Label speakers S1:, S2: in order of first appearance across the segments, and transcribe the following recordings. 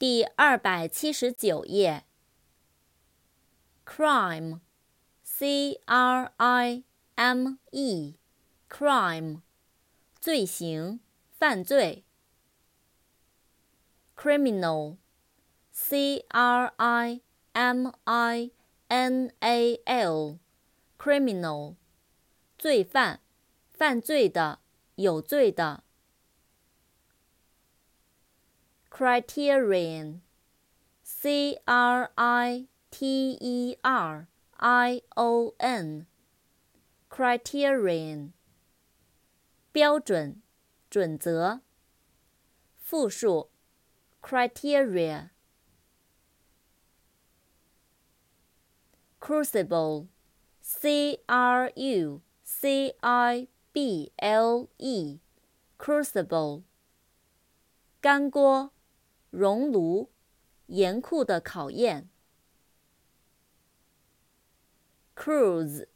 S1: 第二百七十九页。crime，c r i m e，crime，罪行、犯罪。criminal，c r i m i n a l，criminal，罪犯、犯罪的、有罪的。criterion, c r i t e r i o n, criterion, 标准、准则。复数，criteria。crucible, c r u c i b l e, crucible，干锅。 熔炉，严酷的考验。Cruise，c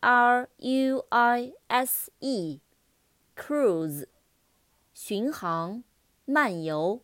S1: r u i s e，cruise，巡航，漫游。